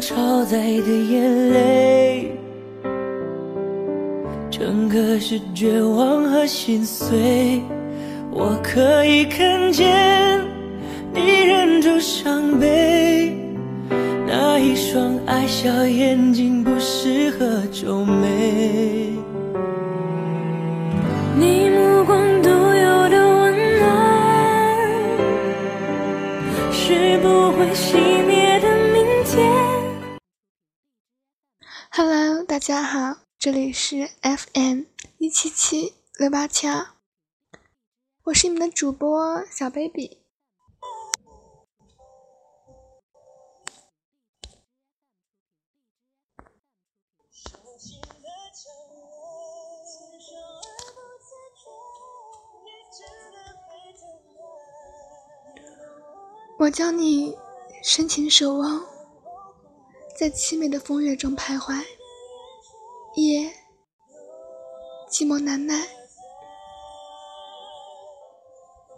超载的眼泪，整个是绝望和心碎。我可以看见你忍住伤悲，那一双爱笑眼睛不适合皱眉。你目光独有的温暖，是不会熄灭 Hello，大家好，这里是 FM 一七七六八七二，我是你们的主播小 baby。我教你深情守望，在凄美的风月中徘徊。夜，寂寞难耐。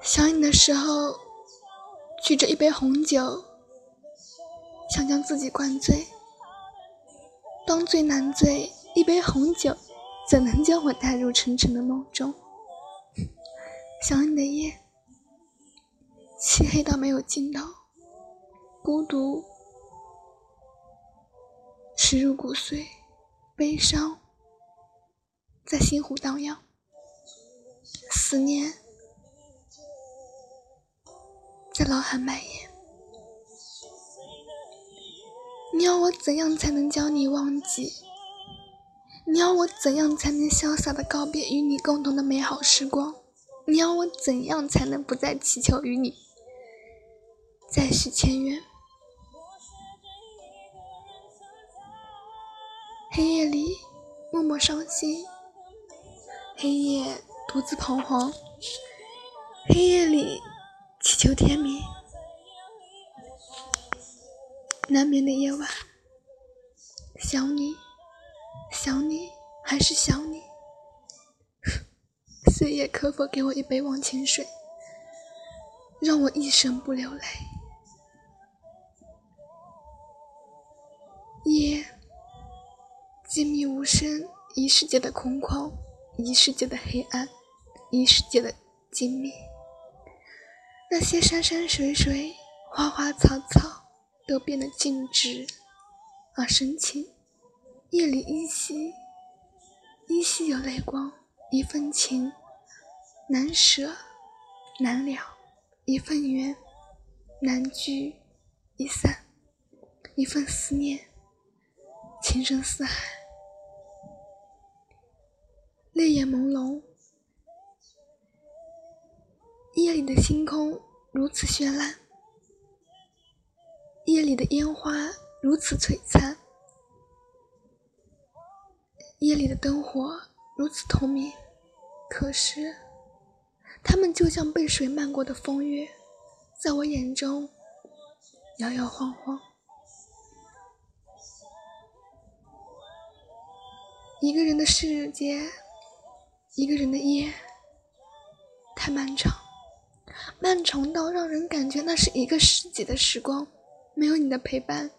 想你的时候，举着一杯红酒，想将自己灌醉。当醉难醉，一杯红酒怎能将我带入沉沉的梦中？想你的夜，漆黑到没有尽头，孤独蚀入骨髓。悲伤在心湖荡漾，思念在脑海蔓延。你要我怎样才能将你忘记？你要我怎样才能潇洒的告别与你共同的美好时光？你要我怎样才能不再祈求与你再续前缘？黑夜里默默伤心，黑夜独自彷徨，黑夜里祈求天明。难眠的夜晚，想你，想你，还是想你。岁月可否给我一杯忘情水，让我一生不流泪？夜。静谧无声，一世界的空旷，一世界的黑暗，一世界的静谧。那些山山水水、花花草草都变得静止而深情。夜里依稀，依稀有泪光，一份情难舍难了，一份缘难聚易散，一份思念情深似海。泪眼朦胧，夜里的星空如此绚烂，夜里的烟花如此璀璨，夜里的灯火如此透明。可是，它们就像被水漫过的风月，在我眼中摇摇晃晃。一个人的世界。一个人的夜太漫长，漫长到让人感觉那是一个世纪的时光。没有你的陪伴，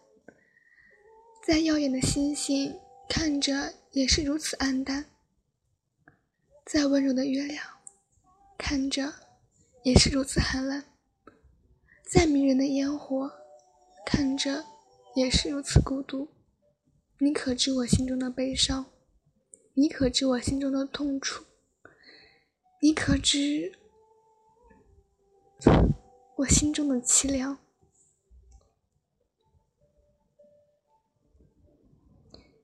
再耀眼的星星看着也是如此黯淡；再温柔的月亮看着也是如此寒冷；再迷人的烟火看着也是如此孤独。你可知我心中的悲伤？你可知我心中的痛楚？你可知我心中的凄凉？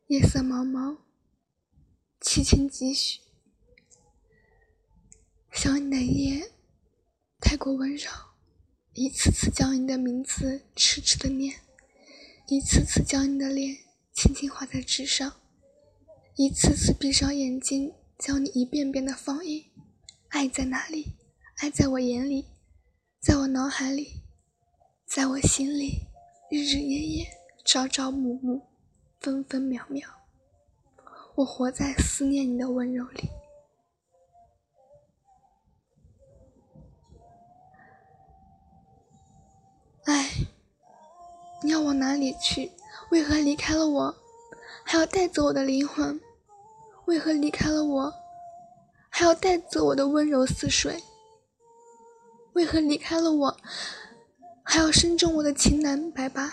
夜色茫茫，凄清几许。想你的夜太过温柔，一次次将你的名字痴痴的念，一次次将你的脸轻轻画在纸上，一次次闭上眼睛，将你一遍遍的放映。爱在哪里？爱在我眼里，在我脑海里，在我心里，日日夜夜，朝朝暮暮，分分秒秒。我活在思念你的温柔里。哎，你要往哪里去？为何离开了我，还要带走我的灵魂？为何离开了我，还要带走我的温柔似水？为何离开了我，还要深重我的情难白发？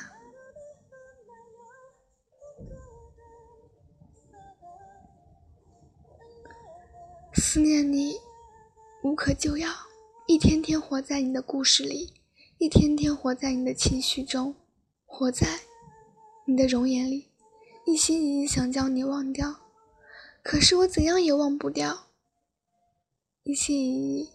思念你，无可救药，一天天活在你的故事里，一天天活在你的情绪中，活在你的容颜里，一心一意想将你忘掉，可是我怎样也忘不掉。一心一意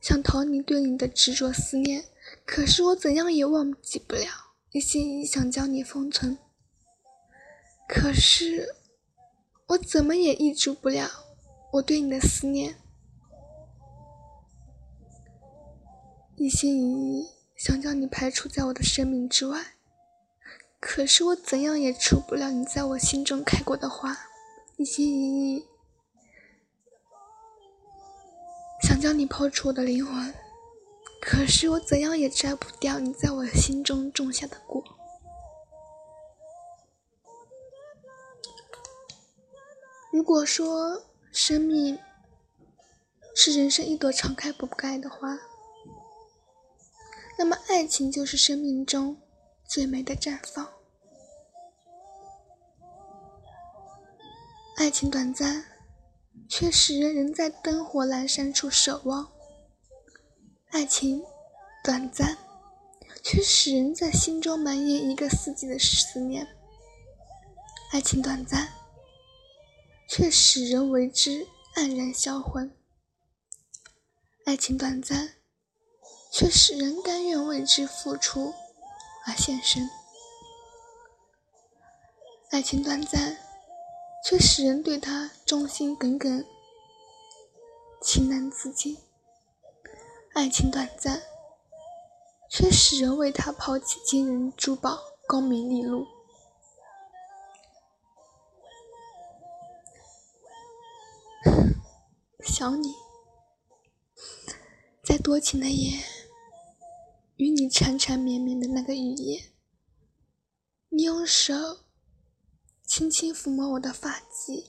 想逃离对你的执着思念，可是我怎样也忘记不了。一心一意想将你封存，可是我怎么也抑制不了。我对你的思念，一心一意想将你排除在我的生命之外，可是我怎样也除不了你在我心中开过的花。一心一意将你抛出我的灵魂，可是我怎样也摘不掉你在我心中种下的果。如果说，生命是人生一朵常开不败的花，那么爱情就是生命中最美的绽放。爱情短暂，却使人仍在灯火阑珊处守望；爱情短暂，却使人在心中埋怨一个四季的思念；爱情短暂。却使人为之黯然销魂。爱情短暂，却使人甘愿为之付出而献身。爱情短暂，却使人对他忠心耿耿、情难自禁。爱情短暂，却使人为他抛弃金银珠宝、功名利禄。想你，在多情的夜，与你缠缠绵绵的那个雨夜，你用手轻轻抚摸我的发髻，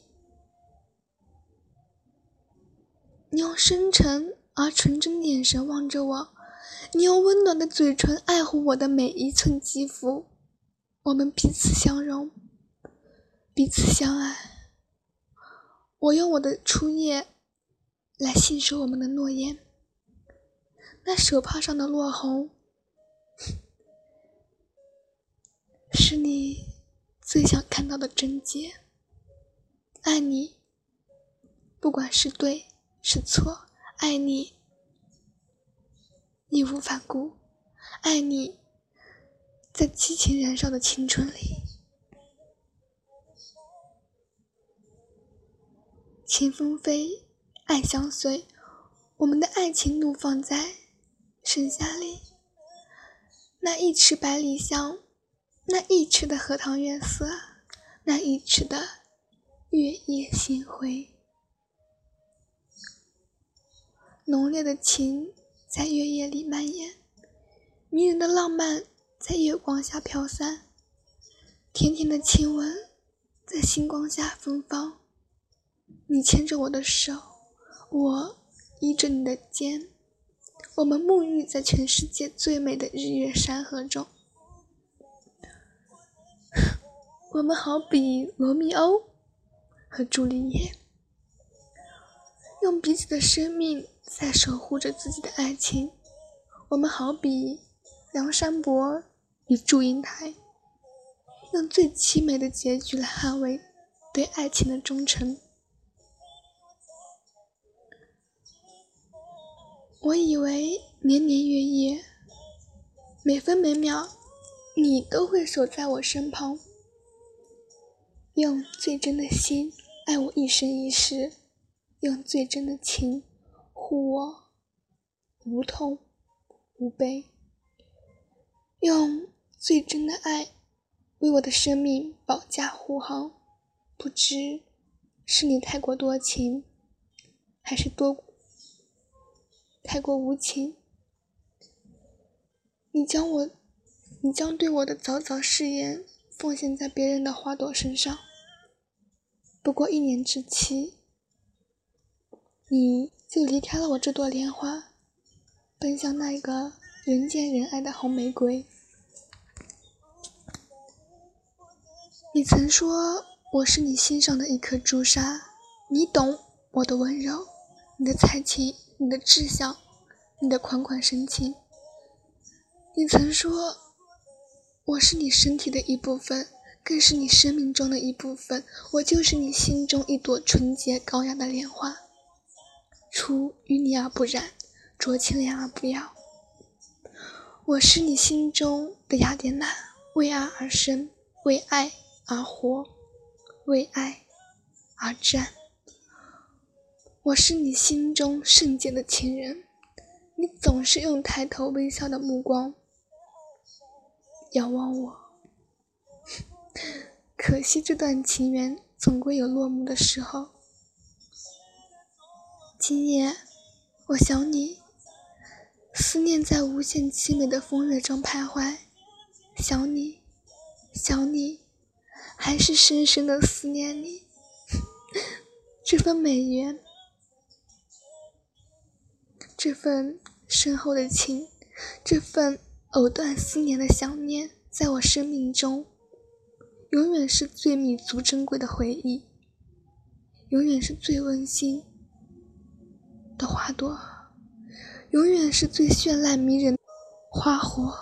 你用深沉而纯真的眼神望着我，你用温暖的嘴唇爱护我的每一寸肌肤，我们彼此相融，彼此相爱。我用我的初夜。来信守我们的诺言。那手帕上的落红，是你最想看到的贞洁。爱你，不管是对是错，爱你义无反顾，爱你在激情燃烧的青春里，清风飞。爱相随，我们的爱情怒放在盛夏里。那一池百里香，那一池的荷塘月色，那一池的月夜星辉。浓烈的情在月夜里蔓延，迷人的浪漫在月光下飘散，甜甜的亲吻在星光下芬芳。你牵着我的手。我依着你的肩，我们沐浴在全世界最美的日月山河中。我们好比罗密欧和朱丽叶，用彼此的生命在守护着自己的爱情。我们好比梁山伯与祝英台，用最凄美的结局来捍卫对爱情的忠诚。我以为年年月月，每分每秒，你都会守在我身旁，用最真的心爱我一生一世，用最真的情护我无痛无悲，用最真的爱为我的生命保驾护航。不知是你太过多情，还是多？太过无情，你将我，你将对我的早早誓言奉献在别人的花朵身上。不过一年之期，你就离开了我这朵莲花，奔向那个人见人爱的红玫瑰。你曾说我是你心上的一颗朱砂，你懂我的温柔，你的才情，你的志向，你的款款深情。你曾说我是你身体的一部分。更是你生命中的一部分，我就是你心中一朵纯洁高雅的莲花，出淤泥而不染，濯清涟而不妖。我是你心中的雅典娜，为爱而生，为爱而活，为爱而战。我是你心中圣洁的情人，你总是用抬头微笑的目光仰望我。可惜这段情缘总归有落幕的时候。今夜，我想你，思念在无限凄美的风月中徘徊，想你，想你，还是深深的思念你。这份美缘，这份深厚的情，这份藕断丝连的想念，在我生命中。永远是最弥足珍贵的回忆，永远是最温馨的花朵，永远是最绚烂迷人的花火。